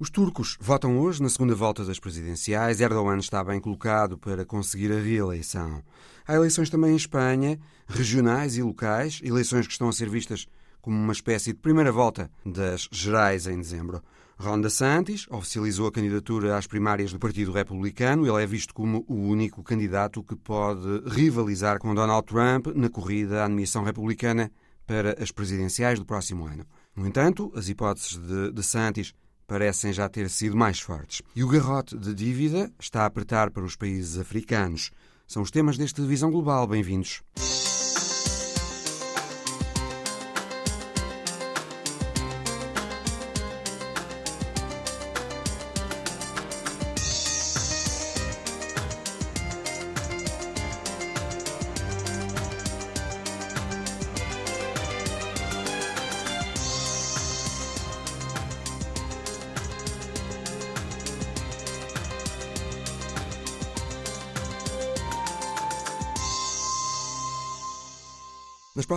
Os turcos votam hoje na segunda volta das presidenciais. Erdogan está bem colocado para conseguir a reeleição. Há eleições também em Espanha, regionais e locais, eleições que estão a ser vistas como uma espécie de primeira volta das gerais em dezembro. Ron DeSantis oficializou a candidatura às primárias do Partido Republicano. Ele é visto como o único candidato que pode rivalizar com Donald Trump na corrida à admissão republicana para as presidenciais do próximo ano. No entanto, as hipóteses de DeSantis parecem já ter sido mais fortes. E o garrote de dívida está a apertar para os países africanos. São os temas desta divisão global. Bem-vindos.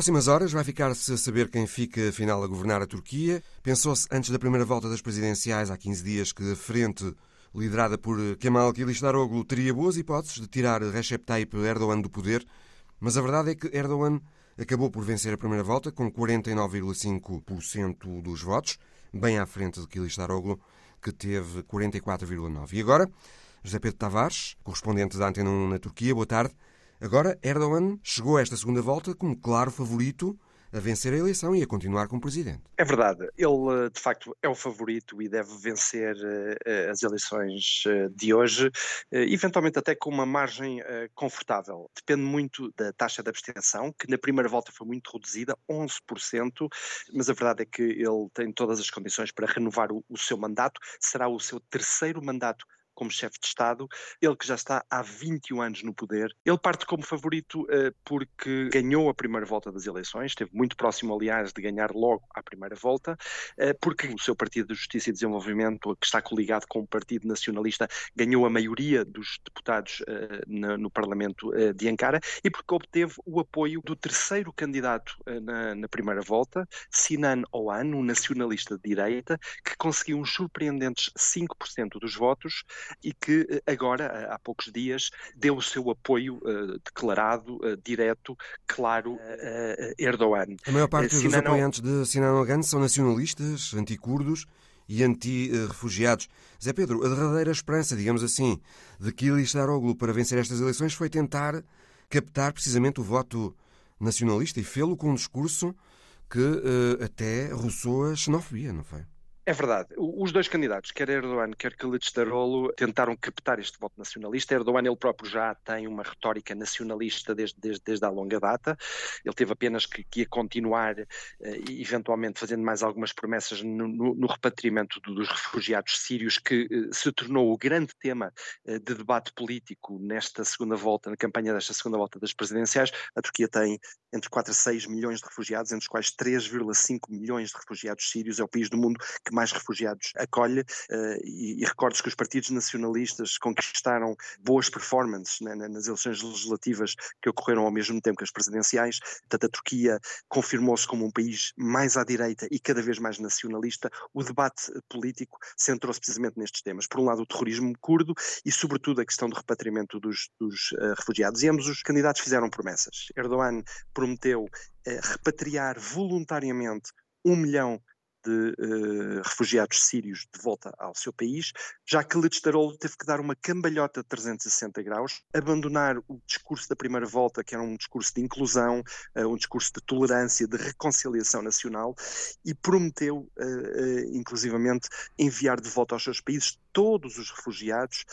Próximas horas vai ficar-se a saber quem fica afinal a governar a Turquia. Pensou-se antes da primeira volta das presidenciais, há 15 dias, que a frente liderada por Kemal Kılıçdaroğlu teria boas hipóteses de tirar Recep Tayyip Erdogan do poder, mas a verdade é que Erdogan acabou por vencer a primeira volta com 49,5% dos votos, bem à frente de Kılıçdaroğlu, que teve 44,9%. E agora, José Pedro Tavares, correspondente da Antena 1 na Turquia, boa tarde. Agora, Erdogan chegou a esta segunda volta como claro favorito a vencer a eleição e a continuar como presidente. É verdade. Ele, de facto, é o favorito e deve vencer uh, as eleições de hoje, eventualmente até com uma margem confortável. Depende muito da taxa de abstenção, que na primeira volta foi muito reduzida, 11%, mas a verdade é que ele tem todas as condições para renovar o seu mandato. Será o seu terceiro mandato como chefe de Estado, ele que já está há 21 anos no poder. Ele parte como favorito uh, porque ganhou a primeira volta das eleições, esteve muito próximo, aliás, de ganhar logo à primeira volta, uh, porque o seu Partido de Justiça e Desenvolvimento, que está coligado com o Partido Nacionalista, ganhou a maioria dos deputados uh, na, no Parlamento de Ankara e porque obteve o apoio do terceiro candidato na, na, primeira volta, Sinan Oğan, um nacionalista de direita, que conseguiu uns surpreendentes 5% dos votos e que eh, agora, há poucos dias, deu o seu apoio uh, declarado, uh, direto, claro, a Erdogan. A maior parte dos apoiantes de Sinan Ogan são nacionalistas, anticurdos e anti-refugiados. Zé Pedro, a derradeira esperança, digamos assim, de Kılıçdaroğlu para vencer estas eleições foi tentar captar precisamente o voto nacionalista e fê-lo com um discurso que uh, até roçou a xenofobia, não foi? É verdade. Os dois candidatos, quer Erdogan, quer Kılıçdaroğlu, tentaram captar este voto nacionalista. Erdogan ele próprio já tem uma retórica nacionalista desde, desde, desde há longa data. Ele teve apenas que, que continuar, uh, eventualmente fazendo mais algumas promessas no, no, no repatriamento dos refugiados sírios, que uh, se tornou o grande tema uh, de debate político nesta segunda volta, na campanha desta segunda volta das presidenciais. A Turquia tem entre 4 a 6 milhões de refugiados, entre os quais 3,5 milhões de refugiados sírios. É o país do mundo que mais refugiados acolhe uh, e, e recordo que os partidos nacionalistas conquistaram boas performances né, nas eleições legislativas que ocorreram ao mesmo tempo que as presidenciais. Portanto, a Turquia confirmou-se como um país mais à direita e cada vez mais nacionalista. O debate político centrou-se precisamente nestes temas. Por um lado, o terrorismo curdo e, sobretudo, a questão do repatriamento dos, dos uh, refugiados. E ambos os candidatos fizeram promessas. Erdogan prometeu uh, repatriar voluntariamente um milhão de uh, refugiados sírios de volta ao seu país, já que Kılıçdaroğlu teve que dar uma cambalhota de 360 graus, abandonar o discurso da primeira volta, que era um discurso de inclusão, uh, um discurso de tolerância, de reconciliação nacional, e prometeu, uh, inclusivamente, enviar de volta aos seus países todos os refugiados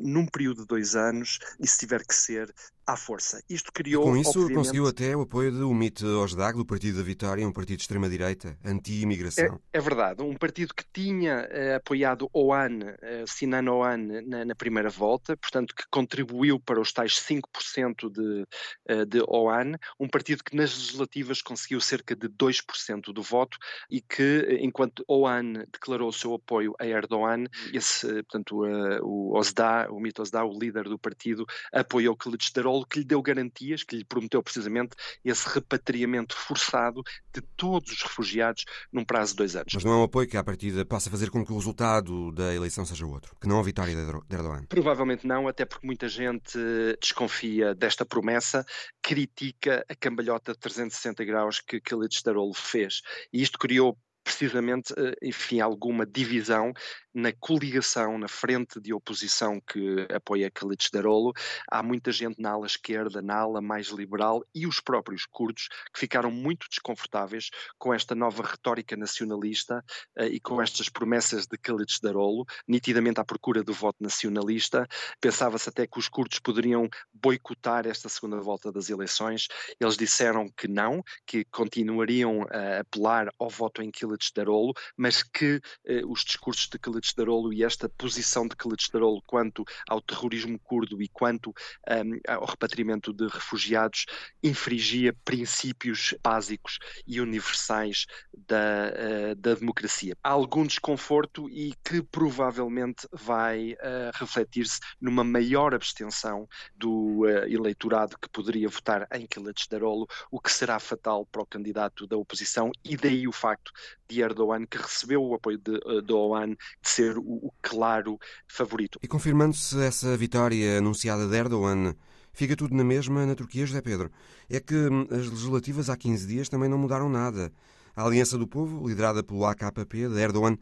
num período de dois anos, e se tiver que ser, à força. Isto criou. E com isso obviamente... conseguiu até o apoio do Umit Ozdag, do Partido da Vitória, um partido de extrema-direita, anti-imigração. É, é, verdade, um partido que tinha eh, apoiado OAN, eh, Sinan OAN, na, na, primeira volta, portanto, que contribuiu para os tais 5% de, eh, de OAN, um partido que nas legislativas conseguiu cerca de 2% do voto e que, enquanto OAN declarou o seu apoio a Erdogan, esse portanto, o Osda, o Mito Osda, o líder do partido, apoiou Kılıçdaroğlu, que lhe deu garantias, que lhe prometeu precisamente esse repatriamento forçado de todos os refugiados num prazo de dois anos. Mas não é um apoio que, à partida, possa fazer com que o resultado da eleição seja outro, que não a vitória de Erdogan? Provavelmente não, até porque muita gente desconfia desta promessa, critica a cambalhota de 360 graus que Kılıçdaroğlu fez. E isto criou precisamente, eh, enfim, alguma divisão na coligação, na frente de oposição que apoia Khalid Darolo. Há muita gente na ala esquerda, na ala mais liberal e os próprios curdos que ficaram muito desconfortáveis com esta nova retórica nacionalista uh, e com estas promessas de Khalid Darolo, nitidamente à procura do voto nacionalista. Pensava-se até que os curdos poderiam boicotar esta segunda volta das eleições. Eles disseram que não, que continuariam a apelar ao voto em Khalid Darolo, mas que uh, os discursos de Khalid Kılıçdaroğlu e esta posição de Kılıçdaroğlu quanto ao terrorismo curdo e quanto um, ao repatriamento de refugiados infringia princípios básicos e universais da, uh, da democracia. Há algum desconforto e que provavelmente vai uh, refletir-se numa maior abstenção do uh, eleitorado que poderia votar em Kılıçdaroğlu, o que será fatal para o candidato da oposição e daí o facto de Erdogan, que recebeu o apoio de, de Oan, ser o, o claro favorito. E confirmando-se essa vitória anunciada de Erdogan, fica tudo na mesma na Turquia, José Pedro. É que hum, as legislativas há 15 dias também não mudaram nada. A Aliança do Povo, liderada pelo AKP de Erdogan,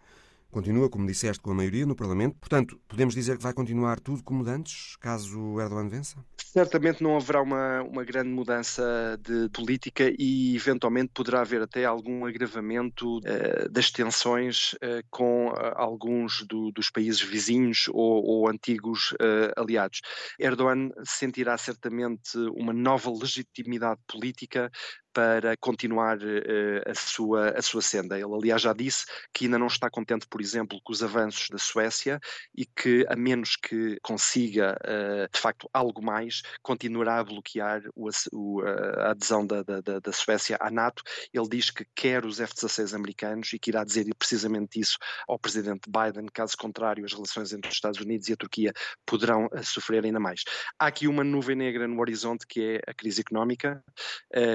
continua, como disseste, com a maioria no Parlamento. Portanto, podemos dizer que vai continuar tudo como antes, caso Erdogan vença? certamente não haverá uma, uma grande mudança de política e eventualmente poderá haver até algum agravamento uh, das tensões uh, com uh, alguns do, dos países vizinhos ou, ou antigos aliados. Erdogan sentirá certamente uma nova legitimidade política para continuar uh, a, sua, a sua senda. Ele, aliás, já disse que ainda não está contente, por exemplo, com os avanços da Suécia e que, a menos que consiga, uh, de facto, algo mais, continuará a bloquear o, a adesão da, da, da, Suécia à NATO. Ele diz que quer os F-16 americanos e que irá dizer precisamente isso ao presidente Biden, caso contrário, as relações entre os Estados Unidos e a Turquia poderão sofrer ainda mais. Há aqui uma nuvem negra no horizonte que é a crise económica.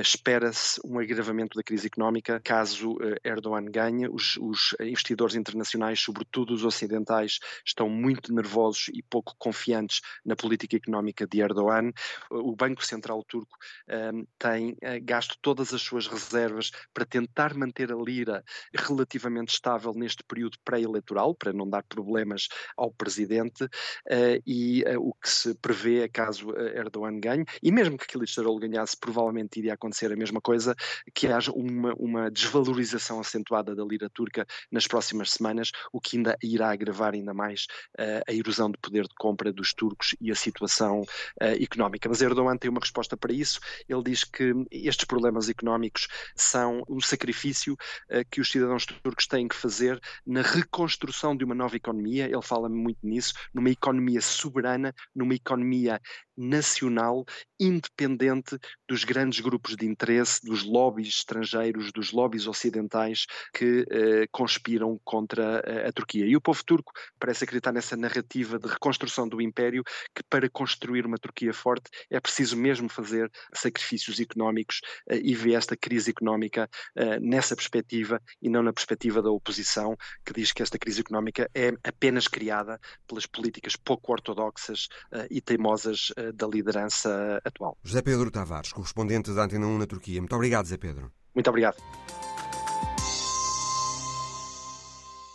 espera espera-se um agravamento da crise económica caso uh, Erdogan ganhe. Os, os, investidores internacionais, sobretudo os ocidentais, estão muito nervosos e pouco confiantes na política económica de Erdogan. O Banco Central Turco um, ehm, tem uh, gasto todas as suas reservas para tentar manter a lira relativamente estável neste período pré-eleitoral, para não dar problemas ao presidente, uh, e o que se prevê é caso Erdogan ganhe, e mesmo que Kılıçdaroğlu ganhasse, provavelmente iria acontecer a mesma coisa, que haja uma, uma desvalorização acentuada da lira turca nas próximas semanas, o que ainda irá agravar ainda mais uh, a erosão de poder de compra dos turcos e a situação uh, económica. Mas Erdogan tem uma resposta para isso. Ele diz que estes problemas económicos são o sacrifício uh, que os cidadãos turcos têm que fazer na reconstrução de uma nova economia. Ele fala muito nisso, numa economia soberana, numa economia nacional, independente dos grandes grupos de interesse, dos lobbies estrangeiros, dos lobbies ocidentais que eh, conspiram contra a, a, Turquia. E o povo turco parece acreditar nessa narrativa de reconstrução do império, que para construir uma Turquia forte é preciso mesmo fazer sacrifícios económicos eh, e ver esta crise económica eh, nessa perspectiva e não na perspectiva da oposição, que diz que esta crise económica é apenas criada pelas políticas pouco ortodoxas eh, e teimosas eh, da liderança atual. José Pedro Tavares, correspondente da Antena 1 na Turquia. Muito obrigado, José Pedro. Muito obrigado.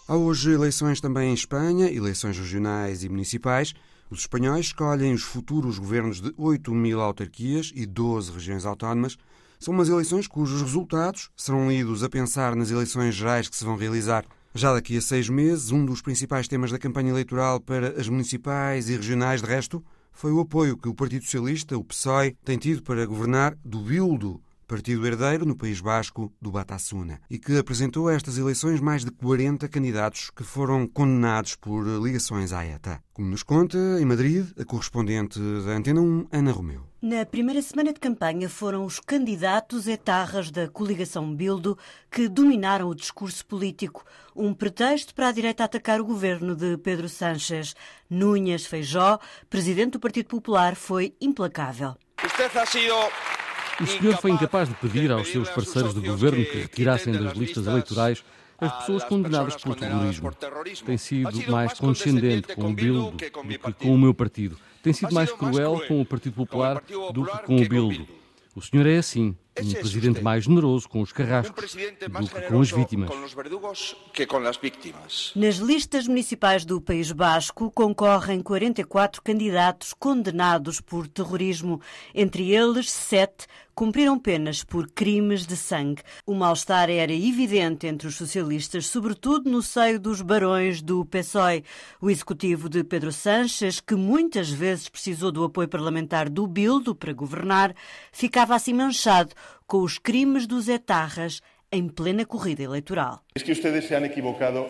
Há hoje eleições também em Espanha, eleições regionais e municipais. Os espanhóis escolhem os futuros governos de 8 mil autarquias e 12 regiões autónomas. São umas eleições cujos resultados serão lidos a pensar nas eleições gerais que se vão realizar. Já daqui a seis meses, um dos principais temas da campanha eleitoral para as municipais e regionais, de resto, foi o apoio que o Partido Socialista, o PSOE, tem tido para governar do Bildo partido herdeiro no País Basco do Batasuna, e que apresentou a estas eleições mais de 40 candidatos que foram condenados por ligações à ETA. Como nos conta, em Madrid, a correspondente da Antena 1, Ana Romeu. Na primeira semana de campanha foram os candidatos etarras da coligação Bildo que dominaram o discurso político, um pretexto para a direita atacar o governo de Pedro Sánchez. Núñez Feijó, presidente do Partido Popular, foi implacável. O senhor foi incapaz de pedir aos seus parceiros de governo que retirassem das listas eleitorais as pessoas condenadas pelo terrorismo. Tem sido mais condescendente com o Bildo do que com o meu partido. Tem sido mais cruel com o Partido Popular do que com o Bildo. O senhor é assim, um presidente mais generoso com os carrascos do que com as vítimas. Nas listas municipais do País Basco concorrem 44 candidatos condenados por terrorismo. Entre eles, sete cumpriram penas por crimes de sangue. O mal-estar era evidente entre os socialistas, sobretudo no seio dos barões do PSOE. O executivo de Pedro Sanches, que muitas vezes precisou do apoio parlamentar do Bildo para governar, ficava assim manchado com os crimes dos etarras em plena corrida eleitoral.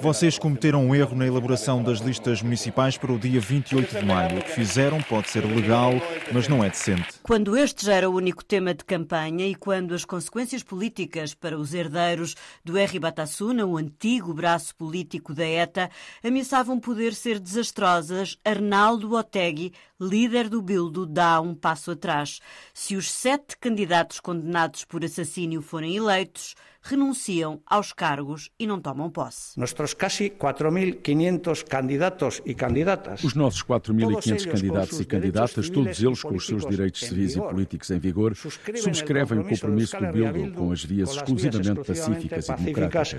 Vocês cometeram um erro na elaboração das listas municipais para o dia 28 de maio. O que fizeram pode ser legal, mas não é decente. Quando este já era o único tema de campanha e quando as consequências políticas para os herdeiros do R. Batasuna, o antigo braço político da ETA, ameaçavam poder ser desastrosas, Arnaldo Otegui, líder do Bildo, dá um passo atrás. Se os sete candidatos condenados por assassínio forem eleitos, renunciam aos cargos e não tomam posse. Nossos quase 4.500 candidatos e candidatas. Os nossos 4.500 candidatos e candidatas, todos eles com os seus direitos civis e políticos em vigor, subscrevem o compromisso do Bildo com as vias exclusivamente pacíficas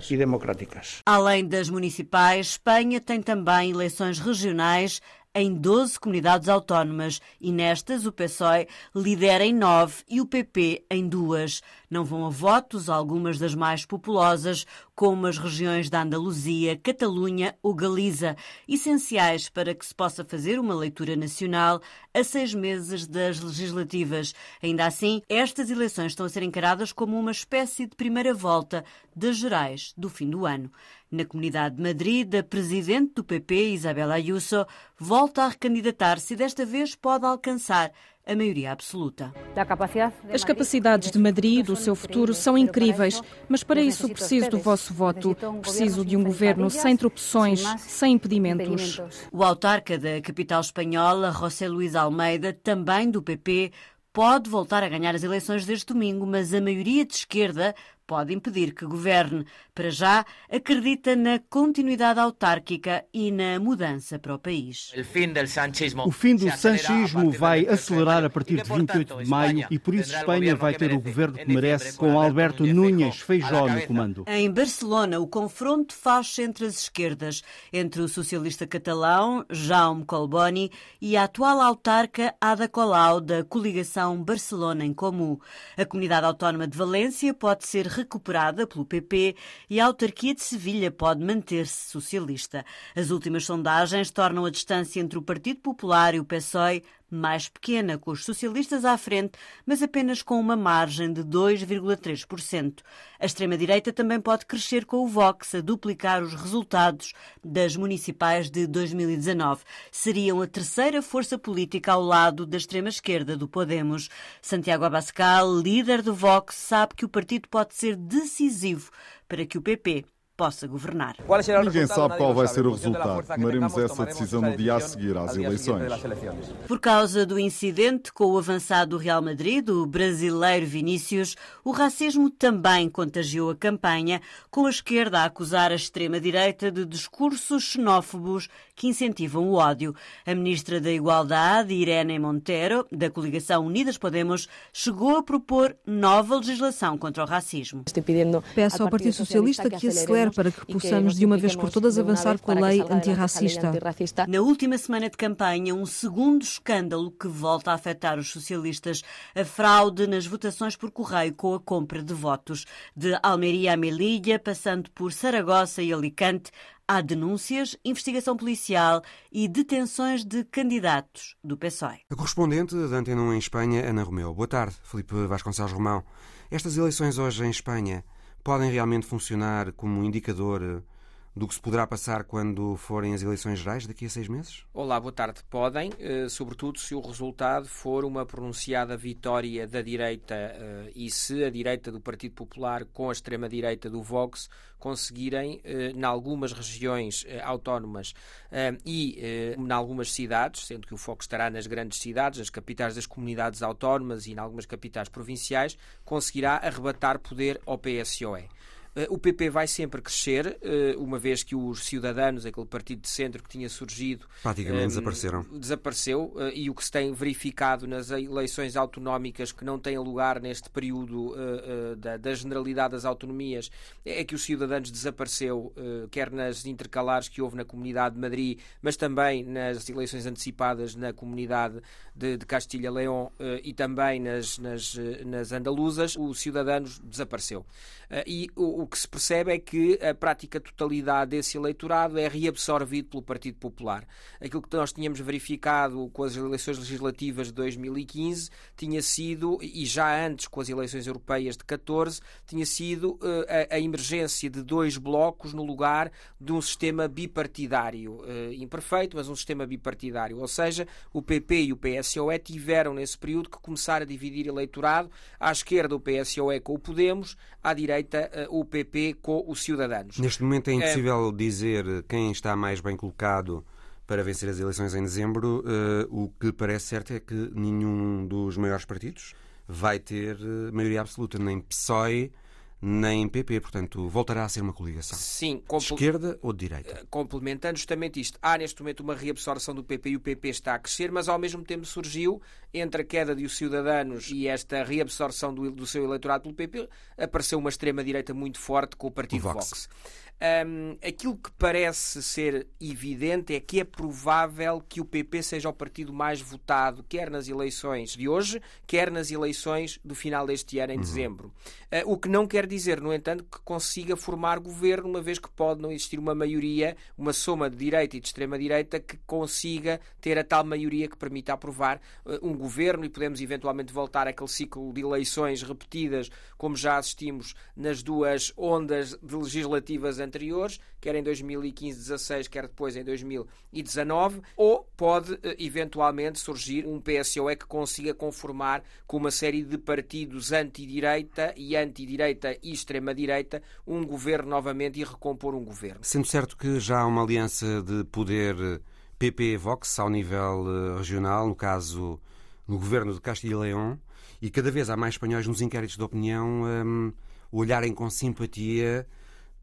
e democráticas. Além das municipais, Espanha tem também eleições regionais em 12 comunidades autónomas e nestas o PSOE lidera em 9 e o PP em duas. Não vão a votos algumas das mais populosas, como as regiões da Andaluzia, Catalunha ou Galiza, essenciais para que se possa fazer uma leitura nacional a seis meses das legislativas. Ainda assim, estas eleições estão a ser encaradas como uma espécie de primeira volta das gerais do fim do ano. Na Comunidade de Madrid, a presidente do PP, Isabel Ayuso, volta a recandidatar-se e desta vez pode alcançar a maioria absoluta. As capacidades de Madrid, do seu futuro, são incríveis, mas para isso preciso do vosso voto. Preciso de um governo sem tropeções, sem impedimentos. O autarca da capital espanhola, José Luís Almeida, também do PP, pode voltar a ganhar as eleições deste domingo, mas a maioria de esquerda pode impedir que governe. Para já, acredita na continuidade autárquica e na mudança para o país. O fim do sanchismo vai acelerar a partir de 28 de maio e por isso Espanha vai ter o governo que merece, com Alberto Núñez Feijó no comando. Em Barcelona, o confronto faz entre as esquerdas, entre o socialista catalão Jaume Colboni e a atual autarca Ada Colau da coligação Barcelona em Comum. A comunidade autónoma de Valência pode ser recuperada pelo PP e a autarquia de Sevilha pode manter-se socialista. As últimas sondagens tornam a distância entre o Partido Popular e o PSOE mais pequena, com os socialistas à frente, mas apenas com uma margem de 2,3%. A extrema-direita também pode crescer com o Vox a duplicar os resultados das municipais de 2019. Seriam a terceira força política ao lado da extrema-esquerda do Podemos. Santiago Abascal, líder do Vox, sabe que o partido pode ser decisivo para que o PP possa governar. Ninguém sabe qual vai ser o resultado. Tomaremos essa decisão no dia a seguir às eleições. Por causa do incidente com o avançado do Real Madrid, o brasileiro Vinícius, o racismo também contagiou a campanha, com a esquerda a acusar a extrema-direita de discursos xenófobos que incentivam o ódio. A ministra da Igualdade, Irene Montero, da coligação Unidas Podemos, chegou a propor nova legislação contra o racismo. Peço ao Partido Socialista que acelere para que possamos de uma vez por todas avançar com a lei antirracista. Na última semana de campanha, um segundo escândalo que volta a afetar os socialistas, a fraude nas votações por correio com a compra de votos. De Almeria a Melilla, passando por Saragossa e Alicante, há denúncias, investigação policial e detenções de candidatos do PSOE. A correspondente da Antena 1 em Espanha, Ana Romeu. Boa tarde, Felipe Vasconcelos Romão. Estas eleições hoje em Espanha podem realmente funcionar como indicador do que se poderá passar quando forem as eleições gerais daqui a seis meses? Olá, boa tarde. Podem, eh, sobretudo se o resultado for uma pronunciada vitória da direita eh, e se a direita do Partido Popular com a extrema-direita do Vox conseguirem, eh, em algumas regiões autónomas e em algumas cidades, sendo que o foco estará nas grandes cidades, nas capitais das comunidades autónomas e em algumas capitais provinciais, conseguirá arrebatar poder ao PSOE. Eh, o PP vai sempre crescer, eh, uma vez que os cidadãos, aquele partido de centro que tinha surgido, praticamente um, ehm, desapareceram. Desapareceu eh, e o que se tem verificado nas eleições autonómicas que não têm lugar neste período da, da generalidade das autonomias é que os cidadãos desapareceu, quer nas intercalares que houve na Comunidade de Madrid, mas também nas eleições antecipadas na Comunidade de, de Castilha-León e também nas, nas, nas andaluzas, o cidadãos desapareceu. E o, o que se percebe é que a prática totalidade desse eleitorado é reabsorvido pelo Partido Popular. Aquilo que nós tínhamos verificado com as eleições legislativas de 2015 tinha sido, e já antes com as eleições europeias de 14, tinha sido uh, a, a, emergência de dois blocos no lugar de um sistema bipartidário, uh, imperfeito, mas um sistema bipartidário. Ou seja, o PP e o PSOE tiveram nesse período que começar a dividir eleitorado, à esquerda o PSOE com o Podemos, à direita uh, o PP com os cidadãos. Neste momento é impossível é... dizer quem está mais bem colocado para vencer as eleições em dezembro. Uh, o que parece certo é que nenhum dos maiores partidos vai ter eh, maioria absoluta, nem PSOE nem PP, portanto, voltará a ser uma coligação. Sim, de esquerda ou de direita? Eh, complementando justamente isto, há neste momento uma reabsorção do PP e o PP está a crescer, mas ao mesmo tempo surgiu, entre a queda dos Ciudadanos e esta reabsorção do, do seu eleitorado pelo PP, apareceu uma extrema-direita muito forte com o Partido o Vox. Vox. Um, aquilo que parece ser evidente é que é provável que o PP seja o partido mais votado, quer nas eleições de hoje, quer nas eleições do final deste ano, em uhum. dezembro. Uh, o que não quer dizer, no entanto, que consiga formar governo, uma vez que pode não existir uma maioria, uma soma de direita e de extrema-direita que consiga ter a tal maioria que permita aprovar uh, um governo e podemos eventualmente voltar àquele ciclo de eleições repetidas, como já assistimos nas duas ondas legislativas anteriores, quer em 2015-16, quer depois em 2019, ou pode eh, eventualmente surgir um PSOE que consiga conformar com uma série de partidos anti-direita e anti-direita e extrema-direita um governo novamente e recompor um governo. Sendo certo que já há uma aliança de poder PP-Vox ao nível eh, regional, no caso no governo de Castilha e León, e cada vez há mais espanhóis nos inquéritos de opinião um, olharem com simpatia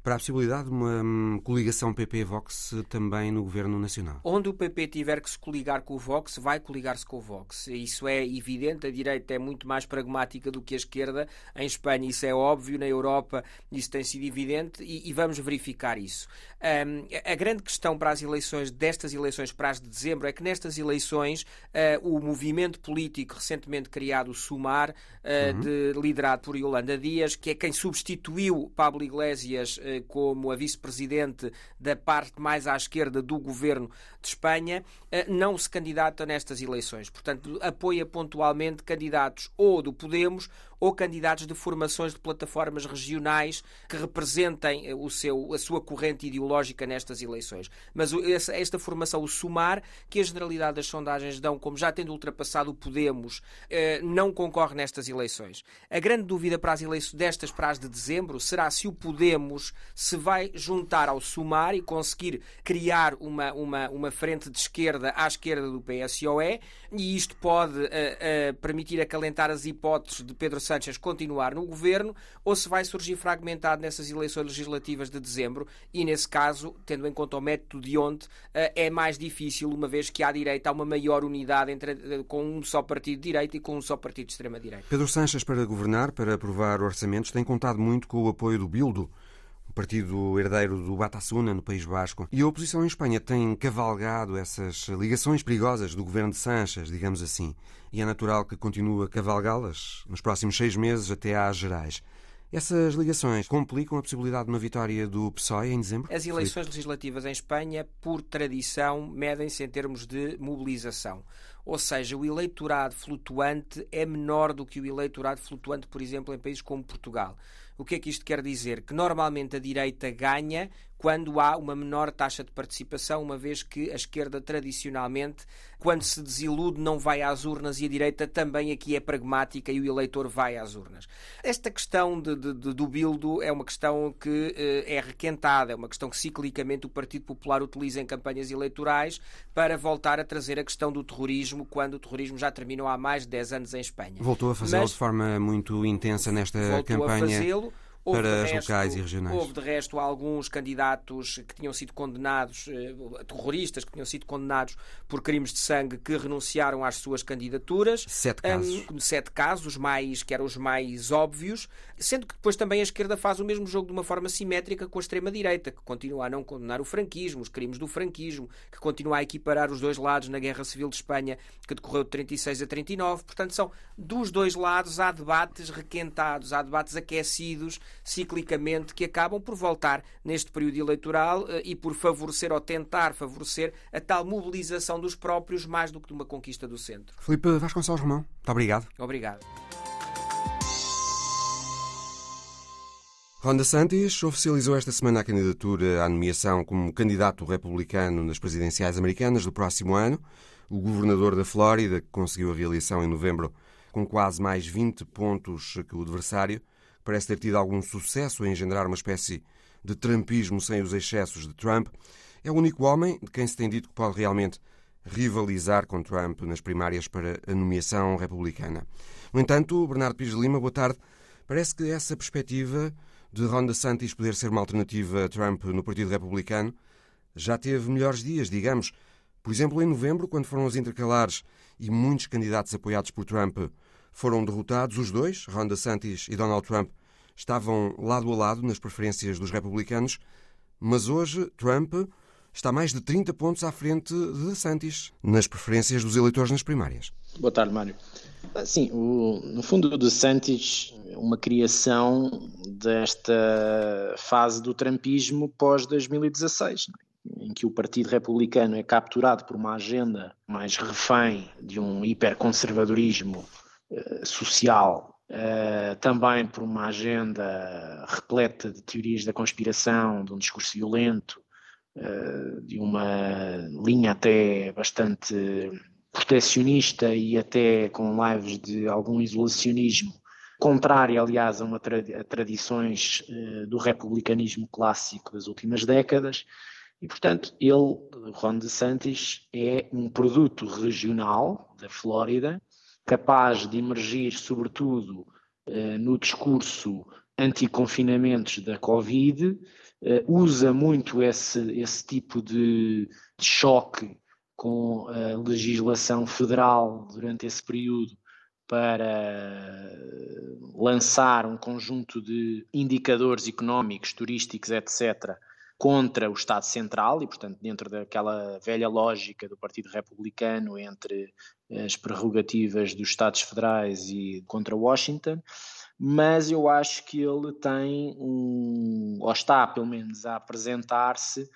para a possibilidade de uma hum, coligação PP-Vox também no Governo Nacional? Onde o PP tiver que se coligar com o Vox, vai coligar-se com o Vox. Isso é evidente, a direita é muito mais pragmática do que a esquerda. Em Espanha isso é óbvio, na Europa isso tem sido evidente e, e vamos verificar isso. Um, a grande questão para as eleições, destas eleições para as de dezembro, é que nestas eleições uh, o movimento político recentemente criado, o SUMAR, uh, uhum. de, liderado por Yolanda Dias, que é quem substituiu Pablo Iglesias como a vice-presidente da parte mais à esquerda do governo de Espanha, eh, não se candidata nestas eleições. Portanto, apoia pontualmente candidatos ou do Podemos ou candidatos de formações de plataformas regionais que representem eh, o seu, a sua corrente ideológica nestas eleições. Mas esta formação, o SUMAR, que a generalidade das sondagens dão como já tendo ultrapassado o Podemos, eh, não concorre nestas eleições. A grande dúvida para as eleições destas para as de dezembro será se o Podemos se vai juntar ao SUMAR e conseguir criar uma, uma, uma frente de esquerda à esquerda do PSOE e isto pode uh, uh, permitir acalentar as hipóteses de Pedro Sánchez Sánchez continuar no governo ou se vai surgir fragmentado nessas eleições legislativas de dezembro e, nesse caso, tendo em conta o método de ontem, eh, é mais difícil, uma vez que à direita há uma maior unidade entre, eh, com um só partido de direita e com um só partido de extrema-direita. Pedro Sánchez, para governar, para aprovar orçamentos, tem contado muito com o apoio do Bildo partido herdeiro do Batasuna, no País Basco. E a oposição em Espanha tem cavalgado essas ligações perigosas do governo de Sanches, digamos assim. E é natural que continue a cavalgá-las nos próximos seis meses até às gerais. Essas ligações complicam a possibilidade de uma vitória do PSOE em dezembro? As eleições legislativas em Espanha, por tradição, medem-se em termos de mobilização. Ou seja, o eleitorado flutuante é menor do que o eleitorado flutuante, por exemplo, em países como Portugal. O que é que isto quer dizer? Que normalmente a direita ganha quando há uma menor taxa de participação, uma vez que a esquerda tradicionalmente, quando se desilude, não vai às urnas e a direita também aqui é pragmática e o eleitor vai às urnas. Esta questão de, de, de, do Bildo é uma questão que eh, é requentada, é uma questão que ciclicamente o Partido Popular utiliza em campanhas eleitorais para voltar a trazer a questão do terrorismo, quando o terrorismo já terminou há mais de 10 anos em Espanha. Voltou a fazê-lo de forma muito intensa nesta voltou campanha. A fazê-lo Houve para as resto, locais e regionais. Houve, de resto, alguns candidatos que tinham sido condenados, eh, terroristas que tinham sido condenados por crimes de sangue, que renunciaram às suas candidaturas. Sete casos. Um, sete casos, mais, que eram os mais óbvios, sendo que depois também a esquerda faz o mesmo jogo de uma forma simétrica com a extrema-direita, que continua a não condenar o franquismo, os crimes do franquismo, que continua a equiparar os dois lados na Guerra Civil de Espanha, que decorreu de 36 a 39. Portanto, são dos dois lados há debates requentados, há debates aquecidos ciclicamente que acabam por voltar neste período eleitoral eh, e por favorecer ou tentar favorecer a tal mobilização dos próprios mais do que de uma conquista do centro. Filipe Vasconcelos Romão, muito obrigado. Obrigado. Ron DeSantis oficializou esta semana a candidatura à nomeação como candidato republicano nas presidenciais americanas do próximo ano. O governador da Flórida, que conseguiu a reeleição em novembro com quase mais 20 pontos que o adversário, parece ter tido algum sucesso a engendrar uma espécie de trumpismo sem os excessos de Trump, é o único homem de quem se tem dito que pode realmente rivalizar com Trump nas primárias para a nomeação republicana. No entanto, Bernardo Pires Lima, boa tarde. Parece que essa perspectiva de Ron DeSantis poder ser uma alternativa a Trump no Partido Republicano já teve melhores dias, digamos. Por exemplo, em novembro, quando foram os intercalares e muitos candidatos apoiados por Trump foram derrotados. Os dois, Ron DeSantis e Donald Trump, estavam lado a lado nas preferências dos republicanos, mas hoje Trump está mais de 30 pontos à frente de DeSantis nas preferências dos eleitores nas primárias. Boa tarde, Mário. Sim, o, no fundo, o DeSantis é uma criação desta fase do trumpismo pós-2016, em que o Partido Republicano é capturado por uma agenda mais refém de um hiperconservadorismo eh, social, uh, também por uma agenda repleta de teorias da conspiração, de um discurso violento, uh, de uma linha até bastante protecionista e até com lives de algum isolacionismo, contrária, aliás, a, uma tra a tradições uh, do republicanismo clássico das últimas décadas. E, portanto, ele, Ron DeSantis, é um produto regional da Flórida, capaz de emergir, sobretudo, eh, no discurso anti-confinamentos da Covid, eh, usa muito esse, esse tipo de, de choque com a legislação federal durante esse período para lançar um conjunto de indicadores económicos, turísticos, etc., contra o Estado Central e, portanto, dentro daquela velha lógica do Partido Republicano entre as prerrogativas dos Estados Federais e contra Washington, mas eu acho que ele tem um, ou está pelo menos a apresentar-se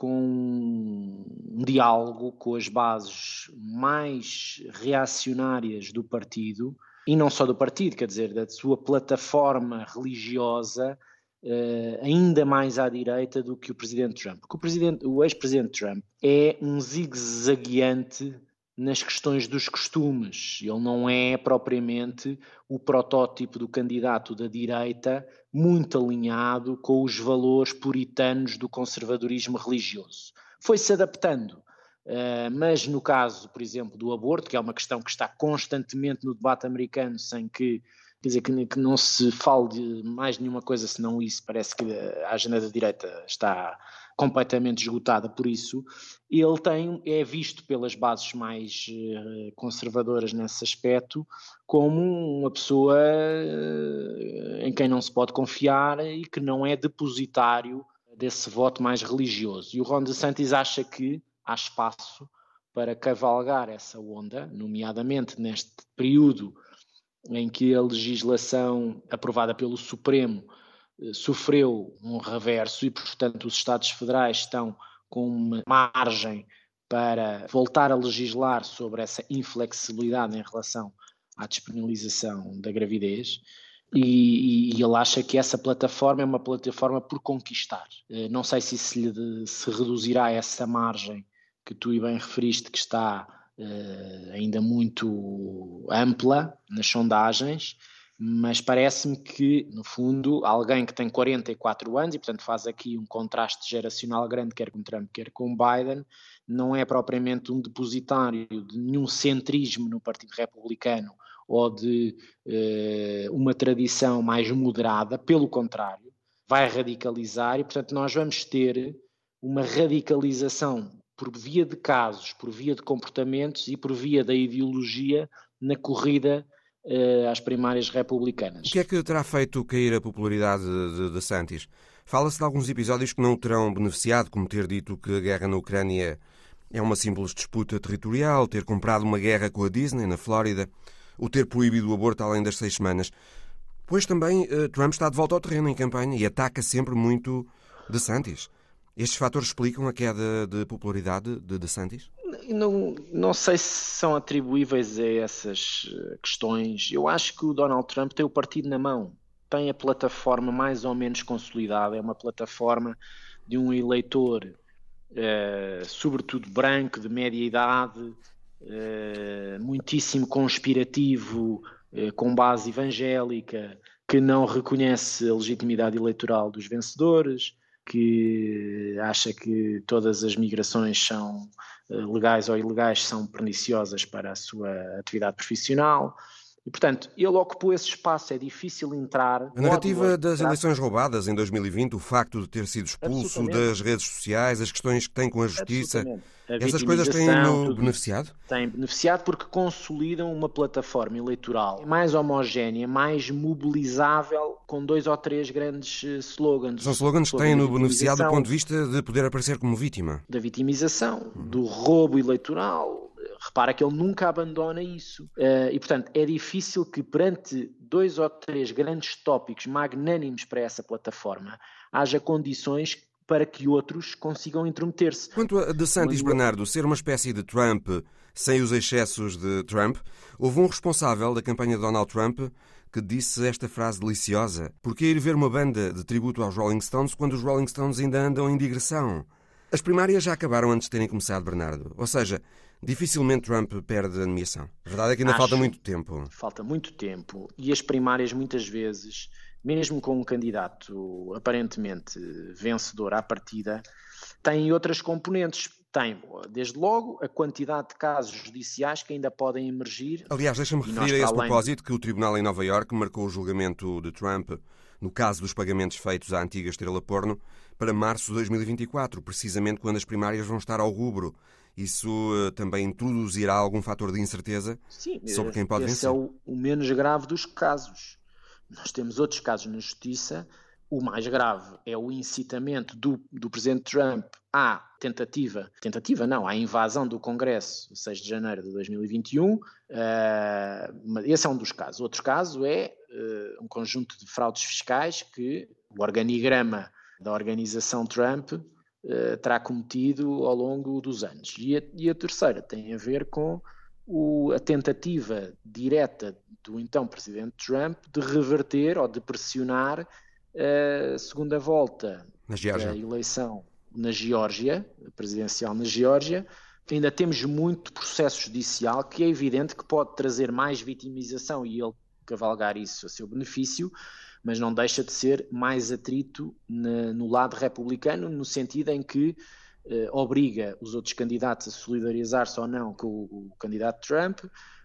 com um diálogo com as bases mais reacionárias do partido, e não só do partido, quer dizer, da sua plataforma religiosa Uh, ainda mais à direita do que o presidente Trump. Porque o, presidente, o ex-presidente Trump é um zigue-zagueante nas questões dos costumes. Ele não é propriamente o protótipo do candidato da direita muito alinhado com os valores puritanos do conservadorismo religioso. Foi-se adaptando. Uh, mas no caso, por exemplo, do aborto, que é uma questão que está constantemente no debate americano, sem que quer dizer, que, que, não se fale de mais nenhuma coisa senão isso, parece que a agenda da direita está completamente esgotada por isso, ele tem, é visto pelas bases mais uh, conservadoras nesse aspecto como uma pessoa uh, em quem não se pode confiar e que não é depositário desse voto mais religioso. E o Ron DeSantis acha que há espaço para cavalgar essa onda, nomeadamente neste período em que a legislação aprovada pelo Supremo eh, sofreu um reverso e, portanto, os Estados Federais estão com uma margem para voltar a legislar sobre essa inflexibilidade em relação à despenalização da gravidez. E, e, ele acha que essa plataforma é uma plataforma por conquistar. Eh, não sei se se, lhe, se reduzirá essa margem que tu bem referiste, que está ainda muito ampla nas sondagens, mas parece-me que, no fundo, alguém que tem 44 anos e, portanto, faz aqui um contraste geracional grande, quer com Trump, quer com Biden, não é propriamente um depositário de nenhum centrismo no Partido Republicano ou de uh, uma tradição mais moderada, pelo contrário, vai radicalizar e, portanto, nós vamos ter uma radicalização por via de casos, por via de comportamentos e por via da ideologia na corrida uh, às primárias republicanas. O que é que terá feito cair a popularidade de, de Santis? Fala-se de alguns episódios que não terão beneficiado, como ter dito que a guerra na Ucrânia é uma simples disputa territorial, ter comprado uma guerra com a Disney na Flórida, ou ter proibido o aborto além das seis semanas. Pois também uh, Trump está de volta ao terreno em campanha e ataca sempre muito de Santis. Estes fatores explicam a queda de popularidade de DeSantis? Não, não sei se são atribuíveis a essas eh, questões. Eu acho que o Donald Trump tem o partido na mão. Tem a plataforma mais ou menos consolidada. É uma plataforma de um eleitor, eh, sobretudo branco, de média idade, eh, muitíssimo conspirativo, com base evangélica, que não reconhece a legitimidade eleitoral dos vencedores que acha que todas as migrações são eh, legais ou ilegais são perniciosas para a sua atividade profissional. E, portanto, ele ocupou esse espaço, é difícil entrar. A narrativa das eleições roubadas em 2020, o facto de ter sido expulso das redes sociais, as questões que tem com a justiça, essas coisas têm-no beneficiado? Têm beneficiado porque consolidam uma plataforma eleitoral mais homogénea, mais mobilizável, com dois ou três grandes eh, slogans. São slogans que têm-no beneficiado do ponto de vista de poder aparecer como vítima. Da vitimização, do roubo eleitoral, repara que ele nunca abandona isso. Uh, e, portanto, é difícil que perante dois ou três grandes tópicos magnânimos para essa plataforma haja condições para que outros consigam intrometer-se. Quanto a de Santis Bernardo ser uma espécie de Trump sem os excessos de Trump, houve um responsável da campanha de Donald Trump que disse esta frase deliciosa: Por que ir ver uma banda de tributo aos Rolling Stones quando os Rolling Stones ainda andam em digressão? As primárias já acabaram antes de terem começado, Bernardo. Ou seja, dificilmente Trump perde a nomeação. A verdade é que ainda Acho falta muito tempo. Falta muito tempo. E as primárias, muitas vezes, mesmo com um candidato aparentemente vencedor à partida, têm outras componentes. Tem, desde logo, a quantidade de casos judiciais que ainda podem emergir. Aliás, deixa-me referir a esse além... propósito que o Tribunal em Nova Iorque marcou o julgamento de Trump no caso dos pagamentos feitos à antiga estrela porno para março de 2024, precisamente quando as primárias vão estar ao rubro. Isso uh, também introduzirá algum fator de incerteza Sim, sobre quem pode esse vencer? é o, o menos grave dos casos. Nós temos outros casos na justiça. O mais grave é o incitamento do, do presidente Trump à tentativa, tentativa não, à invasão do Congresso, 6 de janeiro de 2021. Uh, eh, esse é um dos casos. Outro caso é uh, um conjunto de fraudes fiscais que o organigrama da organização Trump uh, terá cometido ao longo dos anos. E a, e a terceira tem a ver com o, a tentativa direta do então presidente Trump de reverter ou de pressionar a segunda volta da eleição na Geórgia, presidencial na Geórgia. Ainda temos muito processo judicial que é evidente que pode trazer mais vitimização e ele cavalgar isso a seu benefício, mas não deixa de ser mais atrito na, no lado republicano, no sentido em que eh, obriga os outros candidatos a solidarizar-se ou não com o, o candidato Trump,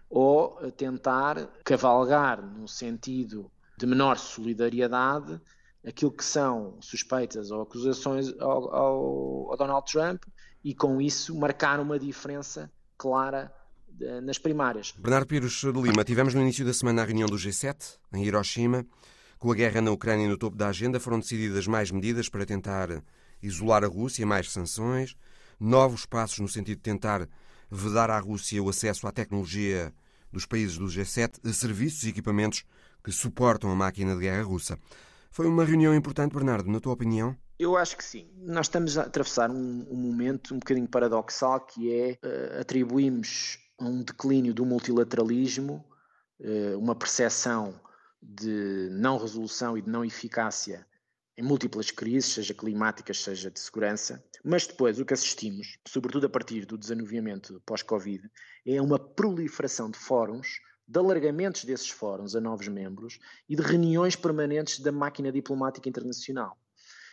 ou a tentar cavalgar no sentido de menor solidariedade aquilo que são suspeitas ou acusações ao, ao, ao Donald Trump e com isso marcar uma diferença clara eh, nas primárias. Bernardo Pires de Lima, tivemos no início da semana a reunião do G7 em Hiroshima. Com a guerra na Ucrânia no topo da agenda, foram decididas mais medidas para tentar isolar a Rússia, mais sanções, novos passos no sentido de tentar vedar à Rússia o acesso à tecnologia dos países do G7 a serviços e equipamentos que suportam a máquina de guerra russa. Foi uma reunião importante, Bernardo, na tua opinião? Eu acho que sim. Nós estamos a atravessar um, um momento um bocadinho paradoxal que é uh, atribuímos a um declínio do multilateralismo uh, uma percepção de não resolução e de não eficácia em múltiplas crises, seja climáticas, seja de segurança, mas depois o que assistimos, sobretudo a partir do desanuviamento pós-Covid, é uma proliferação de fóruns, de alargamentos desses fóruns a novos membros e de reuniões permanentes da máquina diplomática internacional.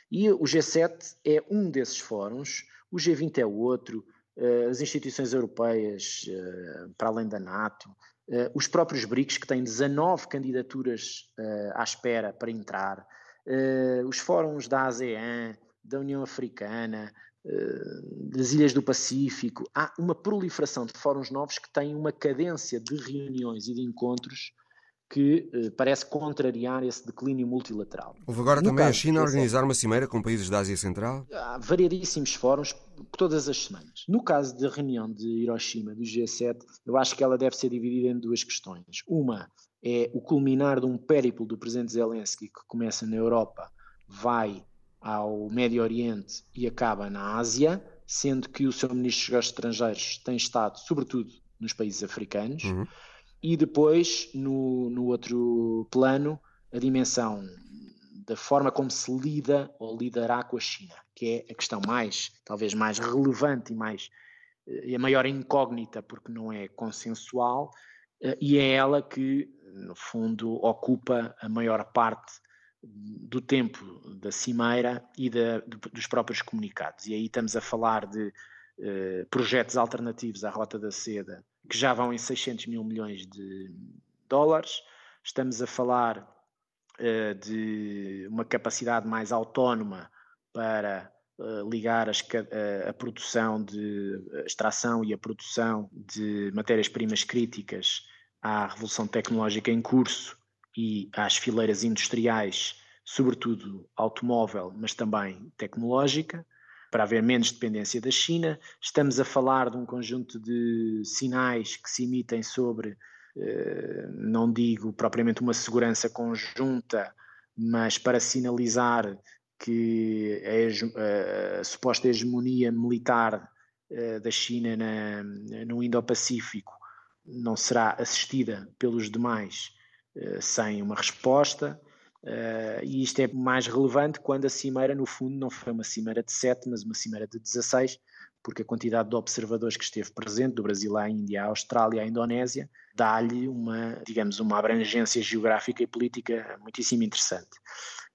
E o G7 é um desses fóruns, o G20 é o outro, eh, as instituições europeias, eh, para além da NATO, eh, os próprios BRICS, que têm 19 candidaturas à espera para entrar, os fóruns da ASEAN, da União Africana, das Ilhas do Pacífico, há uma proliferação de fóruns novos que têm uma cadência de reuniões e de encontros que eh, parece contrariar esse declínio multilateral. Houve agora no também a China a organizar uma cimeira com países da Ásia Central? Há variadíssimos fóruns todas as semanas. No caso da reunião de Hiroshima, do G7, eu acho que ela deve ser dividida em duas questões. Uma é o culminar de um périplo do presidente Zelensky que começa na Europa, vai ao Médio Oriente e acaba na Ásia, sendo que o seu ministro dos Estrangeiros tem estado, sobretudo, nos países africanos. Uhum e depois, no, no outro plano, a dimensão da forma como se lida ou lidará com a China, que é a questão mais, talvez mais relevante e mais e a maior incógnita, porque não é consensual, eh, e é ela que, no fundo, ocupa a maior parte do tempo da cimeira e da, dos próprios comunicados. E aí estamos a falar de uh, projetos alternativos à Rota da Seda, que já vão em 600 mil milhões de dólares. Estamos a falar uh, de uma capacidade mais autónoma para uh, ligar as, uh, a produção de extração e a produção de matérias-primas críticas à revolução tecnológica em curso e às fileiras industriais, sobretudo automóvel, mas também tecnológica para haver menos dependência da China. Estamos a falar de um conjunto de sinais que se emitem sobre, eh, não digo propriamente uma segurança conjunta, mas para sinalizar que a, a suposta hegemonia militar eh, da China na, no Indo-Pacífico não será assistida pelos demais eh, sem uma resposta. Uh, e isto é mais relevante quando a cimeira, no fundo, não foi uma cimeira de 7, mas uma cimeira de 16, porque a quantidade de observadores que esteve presente, do Brasil à Índia, à Austrália, à Indonésia, dá-lhe uma, digamos, uma abrangência geográfica e política muitíssimo interessante.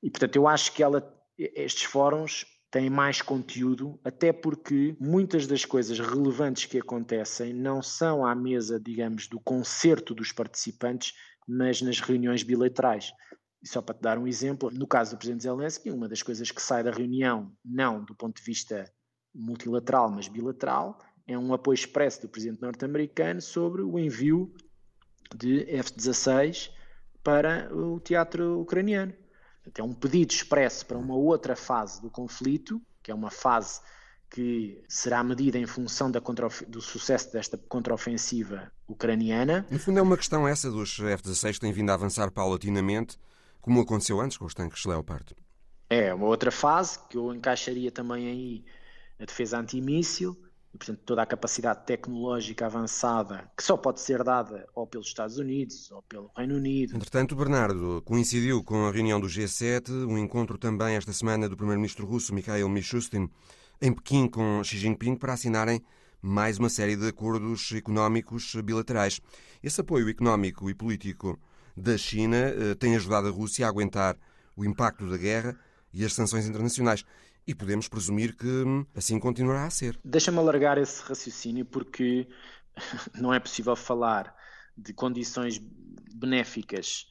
E, portanto, eu acho que ela, estes fóruns têm mais conteúdo, até porque muitas das coisas relevantes que acontecem não são à mesa, digamos, do concerto dos participantes, mas nas reuniões bilaterais. E só para te dar um exemplo, no caso do Presidente Zelensky, uma das coisas que sai da reunião, não do ponto de vista multilateral, mas bilateral, é um apoio expresso do Presidente norte-americano sobre o envio de F-16 para o teatro ucraniano. É um pedido expresso para uma outra fase do conflito, que é uma fase que será medida em função do sucesso desta contraofensiva ucraniana. No fundo, é uma questão essa dos F-16 que têm vindo a avançar paulatinamente como aconteceu antes com os tanques Leopard. É, uma outra fase que eu encaixaria também aí a defesa antimíssil e, portanto, toda a capacidade tecnológica avançada que só pode ser dada ou pelos Estados Unidos ou pelo Reino Unido. Entretanto, Bernardo, coincidiu com a reunião do G7, um encontro também esta semana do primeiro-ministro russo Mikhail Mishustin em Pequim com Xi Jinping para assinarem mais uma série de acordos económicos bilaterais. Esse apoio económico e político da China eh, tem ajudado a Rússia a aguentar o impacto da guerra e as sanções internacionais. E podemos presumir que hum, assim continuará a ser. Deixa-me alargar esse raciocínio porque não é possível falar de condições benéficas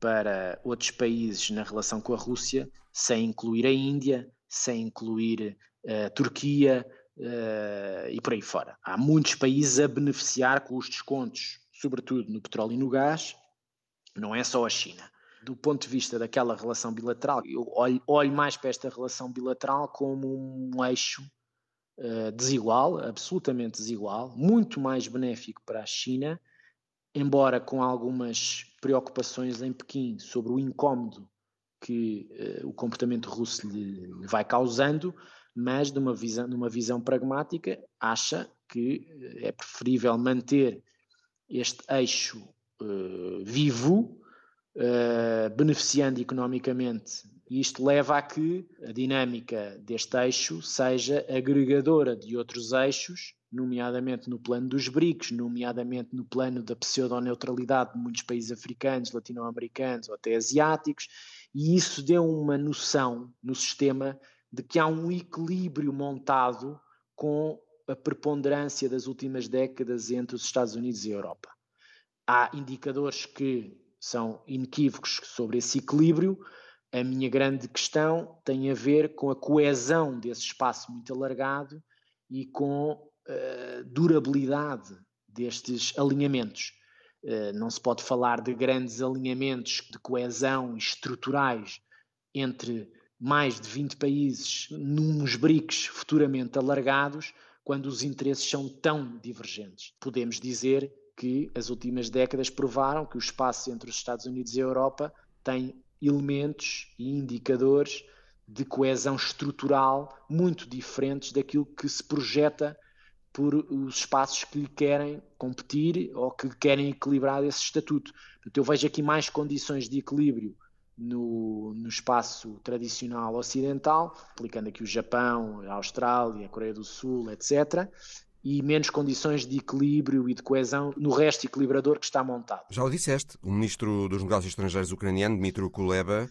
para outros países na relação com a Rússia sem incluir a Índia, sem incluir a Turquia uh, e por aí fora. Há muitos países a beneficiar com os descontos, sobretudo no petróleo e no gás, não é só a China. Do ponto de vista daquela relação bilateral, eu olho, olho mais para esta relação bilateral como um eixo uh, desigual, absolutamente desigual, muito mais benéfico para a China embora com algumas preocupações em Pequim sobre o incómodo que uh, o comportamento russo lhe, lhe, vai causando, mas numa visão, numa visão pragmática acha que eh, é preferível manter este eixo uh, vivo, uh, beneficiando economicamente. E isto leva a que a dinâmica deste eixo seja agregadora de outros eixos nomeadamente no plano dos BRICS, nomeadamente no plano da pseudoneutralidade de muitos países africanos, latino-americanos ou até asiáticos, e isso deu uma noção no sistema de que há um equilíbrio montado com a preponderância das últimas décadas entre os Estados Unidos e a Europa. Há indicadores que são inequívocos sobre esse equilíbrio. A minha grande questão tem a ver com a coesão desse espaço muito alargado e com uh, durabilidade destes alinhamentos. Uh, não se pode falar de grandes alinhamentos de coesão estruturais entre mais de 20 países nos BRICS futuramente alargados, quando os interesses são tão divergentes. Podemos dizer que as últimas décadas provaram que o espaço entre os Estados Unidos e a Europa tem elementos e indicadores de coesão estrutural muito diferentes daquilo que se projeta por os espaços que lhe querem competir ou que querem equilibrar esse estatuto. Portanto, eu vejo aqui mais condições de equilíbrio no, no espaço tradicional ocidental, aplicando aqui o Japão, a Austrália, a Coreia do Sul, etc., e menos condições de equilíbrio e de coesão no resto equilibrador que está montado. Já o disseste, o ministro dos Negócios Estrangeiros ucraniano, Dmitry Kuleba,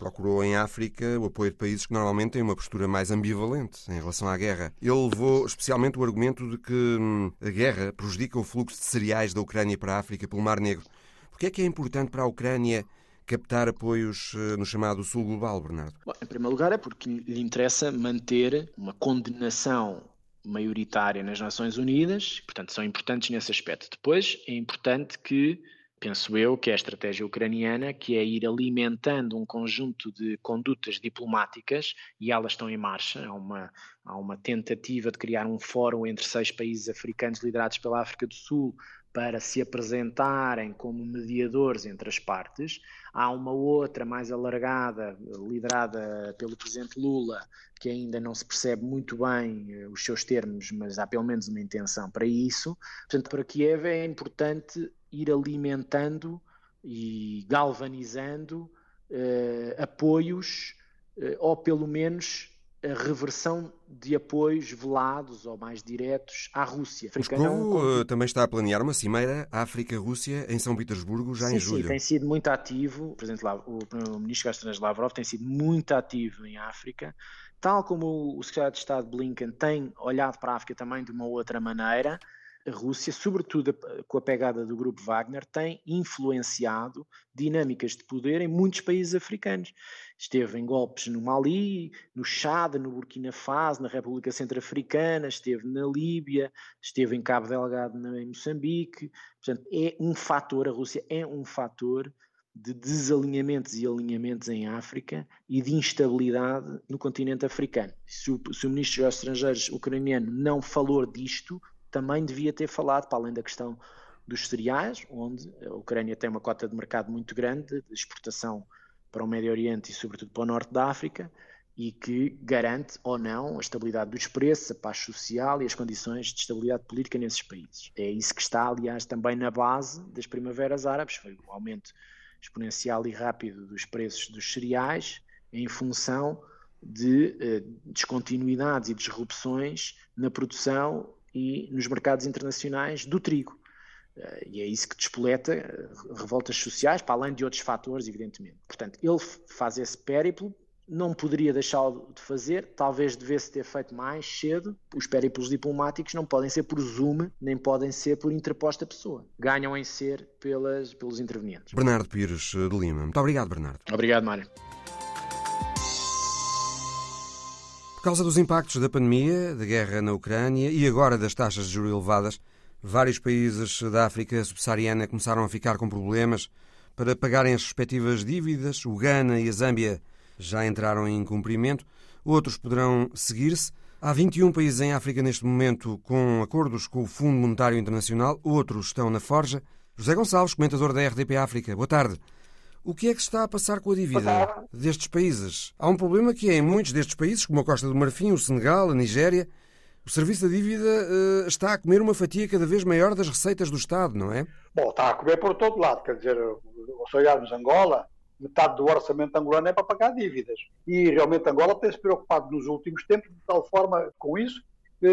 procurou em África o apoio de países que normalmente têm uma postura mais ambivalente em relação à guerra. Ele levou especialmente o argumento de que hum, a guerra prejudica o fluxo de cereais da Ucrânia para a África pelo Mar Negro. Por que é que é importante para a Ucrânia captar apoios eh, no chamado Sul Global, Bernardo? Bom, em primeiro lugar é porque lhe interessa manter uma condenação maioritária nas Nações Unidas, portanto são importantes nesse aspecto. Depois é importante que penso eu, que é a estratégia ucraniana, que é ir alimentando um conjunto de condutas diplomáticas, e elas estão em marcha. Há uma, há uma tentativa de criar um fórum entre seis países africanos liderados pela África do Sul para se apresentarem como mediadores entre as partes. Há uma outra mais alargada, liderada pelo presidente Lula, que ainda não se percebe muito bem eh, os seus termos, mas há pelo menos uma intenção para isso. Portanto, para Kiev é importante ir alimentando e galvanizando eh, apoios, eh, ou pelo menos a reversão de apoios velados ou mais diretos à Rússia. Moscou. Eh, também está a planear uma cimeira África-Rússia em São Petersburgo já sim, em julho. Sim, tem sido muito ativo. O, presidente, o ministro dos Estrangeiros Lavrov tem sido muito ativo em África, tal como o secretário de Estado Blinken tem olhado para a África também de uma outra maneira a Rússia, sobretudo com a pegada do grupo Wagner, tem influenciado dinâmicas de poder em muitos países africanos. Esteve em golpes no Mali, no Chad, no Burkina Faso, na República Centro-Africana, esteve na Líbia, esteve em Cabo Delgado, em Moçambique. Portanto, é um fator, a Rússia é um fator de desalinhamentos e alinhamentos em África e de instabilidade no continente africano. Se o, se o ministro dos Estrangeiros ucraniano não falou disto, também devia ter falado, para além da questão dos cereais, onde a Ucrânia tem uma cota de mercado muito grande de exportação para o Médio Oriente e, sobretudo, para o Norte da África, e que garante ou não a estabilidade dos preços, a paz social e as condições de estabilidade política nesses países. É isso que está, aliás, também na base das primaveras árabes, foi o aumento exponencial e rápido dos preços dos cereais em função de eh, descontinuidades e disrupções na produção e nos mercados internacionais do trigo. Uh, e é isso que despoleta uh, revoltas sociais, para além de outros fatores, evidentemente. Portanto, ele faz esse périplo, não poderia deixá-lo de fazer, talvez devesse ter feito mais cedo. Os périplos diplomáticos não podem ser por Zoom, nem podem ser por interposta pessoa. Ganham em ser pelas, pelos intervenientes. Bernardo Pires de Lima. Muito obrigado, Bernardo. Obrigado, Mário. Por causa dos impactos da pandemia, da guerra na Ucrânia e agora das taxas de juros elevadas, vários países da África subsaariana começaram a ficar com problemas para pagarem as respectivas dívidas. O Ghana e a Zâmbia já entraram em cumprimento, outros poderão seguir-se. Há 21 países em África neste momento com acordos com o Fundo Monetário Internacional, outros estão na forja. José Gonçalves, comentador da RDP África. Boa tarde. O que é que está a passar com a dívida destes países? Há um problema que é em muitos destes países, como a Costa do Marfim, o Senegal, a Nigéria, o serviço da dívida uh, está a comer uma fatia cada vez maior das receitas do Estado, não é? Bom, está a comer por todo lado. Quer dizer, se olharmos Angola, metade do orçamento angolano é para pagar dívidas. E realmente Angola tem-se preocupado nos últimos tempos de tal forma com isso que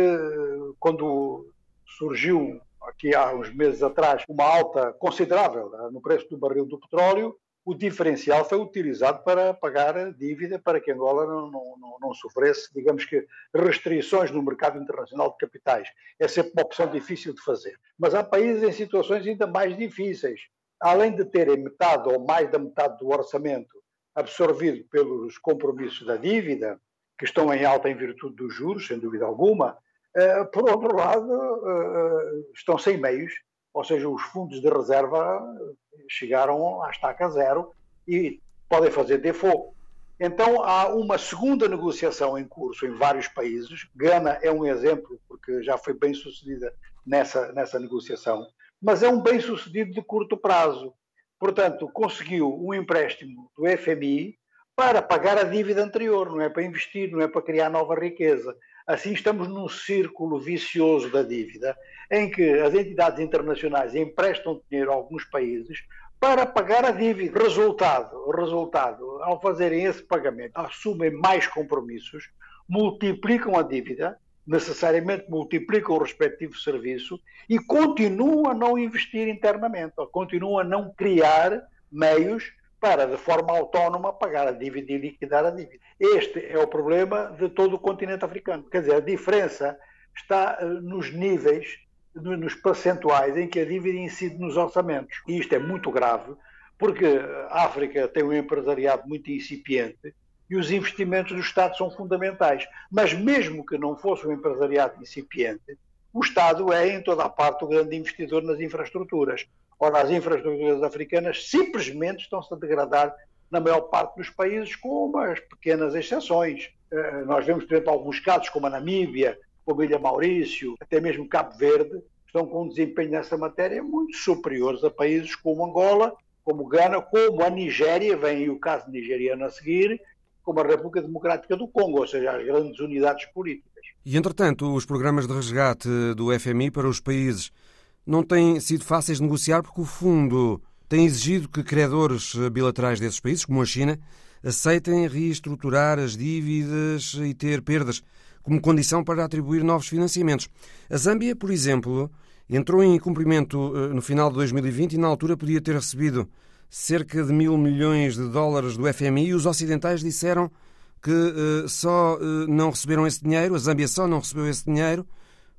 quando surgiu aqui há uns meses atrás uma alta considerável né, no preço do barril do petróleo, o diferencial foi utilizado para pagar a dívida para que Angola não, não, não, sofresse, digamos que, restrições no mercado internacional de capitais. É sempre uma opção difícil de fazer. Mas há países em situações ainda mais difíceis. Além de terem metade ou mais da metade do orçamento absorvido pelos compromissos da dívida, que estão em alta em virtude dos juros, sem dúvida alguma, eh, por outro lado, eh, eh, estão sem meios, ou seja, os fundos de reserva chegaram à estaca zero e podem fazer default. Então há uma segunda negociação em curso em vários países. Gana é um exemplo, porque já foi bem sucedida nessa, nessa negociação, mas é um bem sucedido de curto prazo. Portanto, conseguiu um empréstimo do FMI para pagar a dívida anterior, não é para investir, não é para criar nova riqueza. Assim, estamos num círculo vicioso da dívida, em que as entidades internacionais emprestam dinheiro a alguns países para pagar a dívida. Resultado, resultado, ao fazerem esse pagamento, assumem mais compromissos, multiplicam a dívida, necessariamente multiplicam o respectivo serviço e continuam a não investir internamente, continuam a não criar meios para, de forma autónoma, pagar a dívida e liquidar a dívida. Este é o problema de todo o continente africano. Quer dizer, a diferença está eh, nos níveis, nos percentuais em que a dívida incide nos orçamentos. E isto é muito grave, porque a África tem um empresariado muito incipiente e os investimentos do Estado são fundamentais. Mas mesmo que não fosse um empresariado incipiente, o Estado é, em toda a parte, o grande investidor nas infraestruturas. Ora, as infraestruturas africanas simplesmente estão-se a degradar na maior parte dos países, com umas pequenas exceções. Eh, nós vemos, por exemplo, alguns casos, como a Namíbia, como a Ilha Maurício, até mesmo Cabo Verde, estão com um desempenho nessa matéria muito superiores a países como Angola, como Gana, como a Nigéria, vem o caso nigeriano a seguir, como a República Democrática do Congo, ou seja, as grandes unidades políticas. E, entretanto, os programas de resgate do FMI para os países não têm sido fáceis de negociar porque o fundo tem exigido que credores bilaterais desses países, como a China, aceitem reestruturar as dívidas e ter perdas como condição para atribuir novos financiamentos. A Zâmbia, por exemplo, entrou em cumprimento eh, no final de 2020 e na altura podia ter recebido cerca de mil milhões de dólares do FMI e os ocidentais disseram que uh, só uh, não receberam esse dinheiro, a Zâmbia só não recebeu esse dinheiro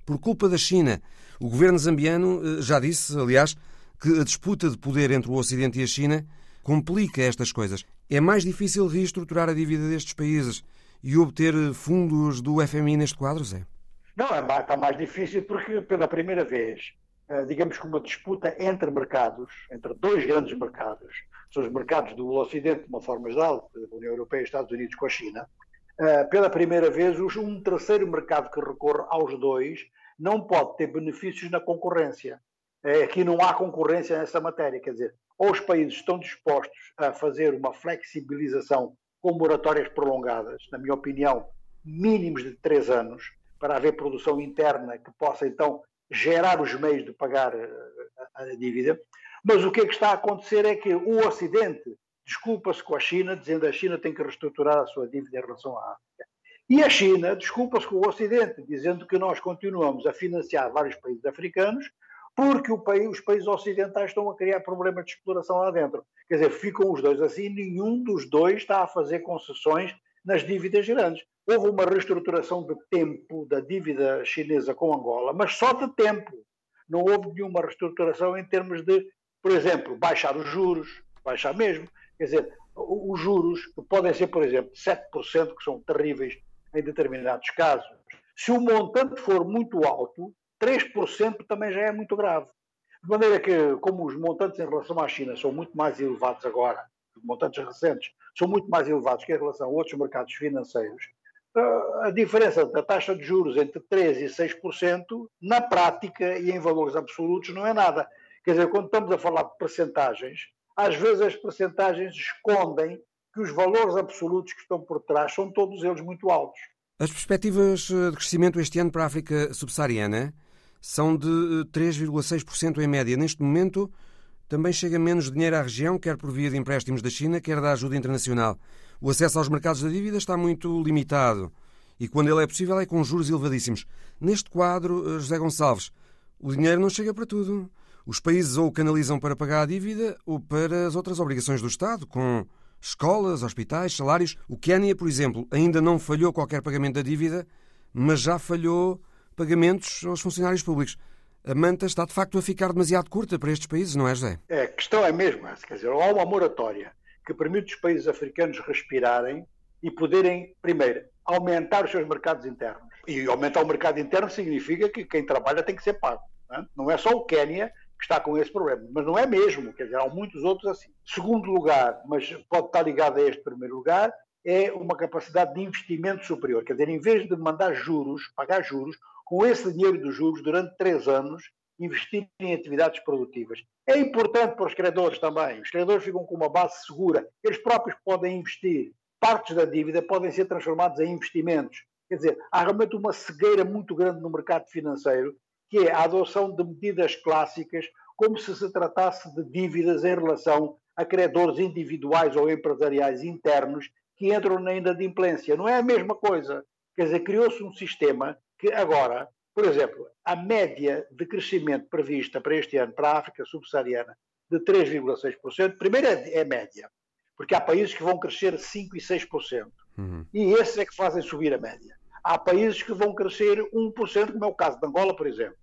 por culpa da China. O governo zambiano eh, já disse, aliás, que a disputa de poder entre o Ocidente e a China complica estas coisas. É mais difícil reestruturar a dívida destes países e obter fundos do FMI neste quadro, Zé? Não, é está mais difícil porque, pela primeira vez, eh, digamos que uma disputa entre mercados, entre dois grandes mercados, são os mercados do Ocidente, de uma forma geral, a União Europeia e Estados Unidos com a China, eh, pela primeira vez, um terceiro mercado que recorre aos dois não pode ter benefícios na concorrência. É, aqui não há concorrência nessa matéria, quer dizer, ou os países estão dispostos a fazer uma flexibilização com moratórias prolongadas, na minha opinião, mínimos de três anos, para haver produção interna que possa então gerar os meios de pagar eh, a dívida. Mas o que é que está a acontecer é que o Ocidente desculpa-se com a China, dizendo que a China tem que reestruturar a sua dívida em relação à África. E a China desculpa-se com o Ocidente, dizendo que nós continuamos a financiar vários países africanos porque país, os países ocidentais estão a criar problemas de exploração lá dentro. Quer dizer, ficam os dois assim, nenhum dos dois está a fazer concessões nas dívidas grandes. Houve uma reestruturação de tempo da dívida chinesa com Angola, mas só de tempo. Não houve nenhuma reestruturação em termos de, por exemplo, baixar os juros, baixar mesmo. Quer dizer, os juros, que podem ser, por exemplo, 7%, que são terríveis em determinados casos, se o montante for muito alto, 3% também já é muito grave. De maneira que, como os montantes em relação à China são muito mais elevados agora, os montantes recentes são muito mais elevados que em relação a outros mercados financeiros, eh, a diferença da taxa de juros entre 3% e 6%, na prática e em valores absolutos, não é nada. Quer dizer, quando estamos a falar de percentagens, às vezes as percentagens escondem que os valores absolutos que estão por trás são todos eles muito altos. As perspectivas eh, de crescimento este ano para a África subsaariana são de 3,6% em média. Neste momento, também chega menos dinheiro à região, quer por via de empréstimos da China, quer da ajuda internacional. O acesso aos mercados da dívida está muito limitado e, quando ele é possível, é com juros elevadíssimos. Neste quadro, eh, José Gonçalves, o dinheiro não chega para tudo. Os países ou o canalizam para pagar a dívida ou para as outras obrigações do Estado, com escolas, hospitais, salários. O Quênia, por exemplo, ainda não falhou qualquer pagamento da dívida, mas já falhou pagamentos aos funcionários públicos. A manta está de facto a ficar demasiado curta para estes países, não é, José? É, a questão é mesmo essa. Quer dizer, há uma moratória que permite os países africanos respirarem e poderem, primeiro, aumentar os seus mercados internos. E aumentar o mercado interno significa que quem trabalha tem que ser pago. Não é, é só o Quênia que está com esse problema, mas não é mesmo, quer dizer, há muitos outros assim. Segundo lugar, mas pode estar ligado a este primeiro lugar, é uma capacidade de investimento superior. Quer dizer, em vez de mandar juros, pagar juros, com esse dinheiro dos juros, durante três anos, investir em atividades produtivas. É importante para os credores também. Os credores ficam com uma base segura. Eles próprios podem investir. Partes da dívida podem ser transformadas em investimentos. Quer dizer, há realmente uma cegueira muito grande no mercado financeiro, que é a adoção de medidas clássicas, como se se tratasse de dívidas em relação a credores individuais ou empresariais internos que entram na inadimplência. Não é a mesma coisa. Quer dizer, criou-se um sistema que agora, por exemplo, a média de crescimento prevista para este ano para a África subsaariana de 3,6%, primeiro é, é média, porque há países que vão crescer 5% e 6%, uhum. e esses é que fazem subir a média. Há países que vão crescer 1%, como é o caso de Angola, por exemplo.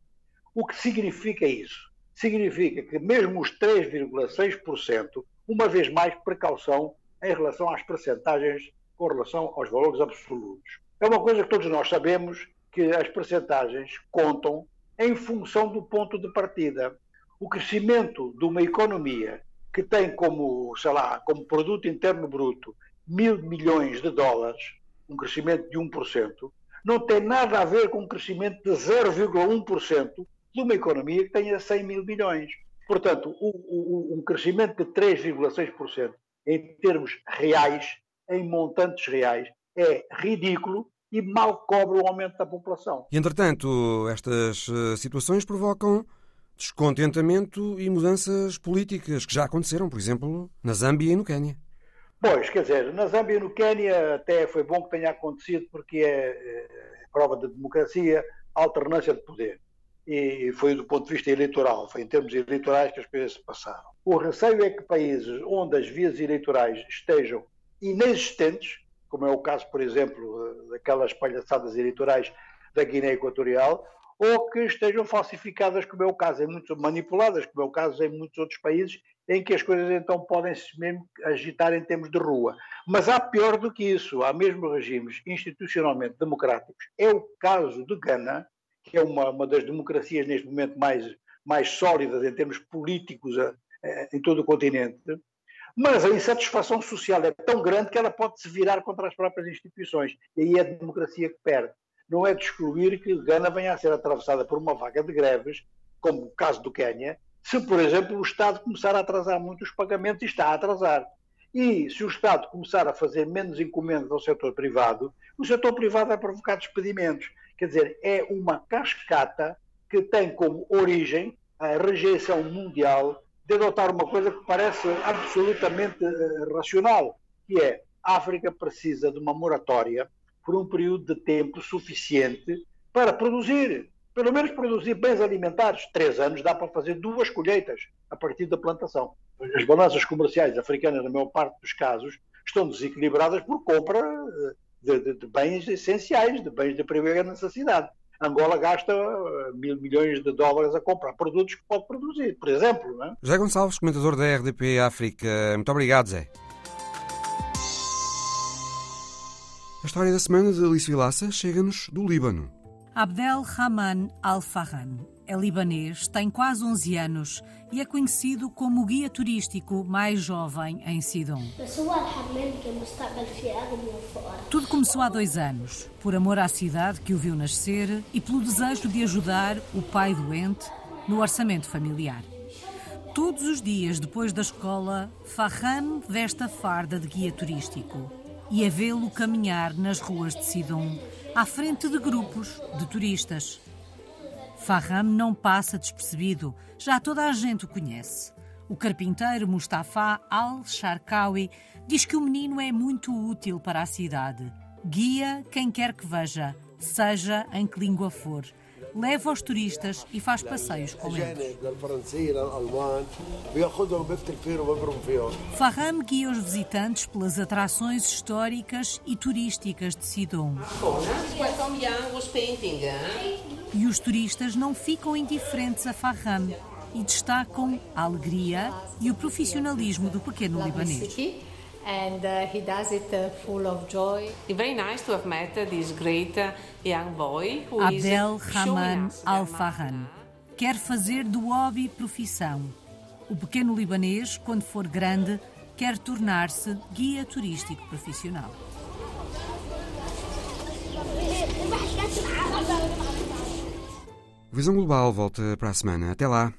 O que significa isso? Significa que mesmo os 3,6%, uma vez mais precaução em relação às percentagens com relação aos valores absolutos. É uma coisa que todos nós sabemos que as percentagens contam em função do ponto de partida. O crescimento de uma economia que tem como, sei lá, como produto interno bruto mil milhões de dólares, um crescimento de 1%, não tem nada a ver com um crescimento de 0,1% de uma economia que tenha 100 mil milhões. Portanto, o, um crescimento de 3,6% em termos reais, em montantes reais, é ridículo e mal cobre o aumento da população. E, entretanto, estas eh, situações provocam descontentamento e mudanças políticas que já aconteceram, por exemplo, na Zâmbia e no Quênia. Pois, quer dizer, na Zâmbia e no Quênia até foi bom que tenha acontecido porque é, é prova de democracia, alternância de poder. E foi do ponto de vista eleitoral, foi em termos eleitorais que as coisas se passaram. O receio é que países onde as vias eleitorais estejam inexistentes, como é o caso, por exemplo, daquelas palhaçadas eleitorais da Guiné Equatorial, ou que estejam falsificadas, como é o caso em muitos, manipuladas, como é o caso em muitos outros países, em que as coisas então podem se mesmo agitar em termos de rua. Mas há pior do que isso, há mesmo regimes institucionalmente democráticos. É o caso de Gana, que é uma, uma das democracias neste momento mais, mais sólidas em termos políticos a, a, em todo o continente, mas a insatisfação social é tão grande que ela pode se virar contra as próprias instituições. E aí é a democracia que perde. Não é de excluir que Gana venha a ser atravessada por uma vaga de greves, como o caso do Quênia, se, por exemplo, o Estado começar a atrasar muito os pagamentos e está a atrasar. E se o Estado começar a fazer menos encomendas ao setor privado, o setor privado vai provocar despedimentos. Quer dizer, é uma cascata que tem como origem a rejeição mundial de adotar uma coisa que parece absolutamente uh, racional, que é a África precisa de uma moratória por um período de tempo suficiente para produzir, pelo menos produzir bens alimentares. Três anos dá para fazer duas colheitas a partir da plantação. As balanças comerciais africanas, na maior parte dos casos, estão desequilibradas por compra eh, de, de, de bens essenciais, de bens de primeira necessidade. Angola gasta eh, mil milhões de dólares a comprar produtos que pode produzir, por exemplo. Não é? José Gonçalves, comentador da RDP África. Muito obrigado, Zé. A história da semana de Alice Vilaça chega-nos do Líbano. Abdel Rahman Al-Farhan é libanês, tem quase 11 anos e é conhecido como o guia turístico mais jovem em Sidon. Tudo começou há dois anos, por amor à cidade que o viu nascer e pelo desejo de ajudar o pai doente no orçamento familiar. Todos os dias depois da escola, Farhan veste a farda de guia turístico e é vê-lo caminhar nas ruas de Sidon, à frente de grupos de turistas. Farham não passa despercebido, já toda a gente o conhece. O carpinteiro Mustafa Al-Sharkawi diz que o menino é muito útil para a cidade. Guia quem quer que veja, seja em que língua for. Leva os turistas e faz passeios com eles. Farham guia os visitantes pelas atrações históricas e turísticas de Sidon. E os turistas não ficam indiferentes a Farham e destacam a alegria e o profissionalismo do pequeno libanês. And uh, he does it uh, full of joy. It's very nice to have met uh, this great uh, young boy who Abdel Haman Al-Farhan quer fazer do hobby profissão. O pequeno libanês, quando for grande, quer tornar-se guia turístico profissional. Visão Global volta para a semana. Até lá.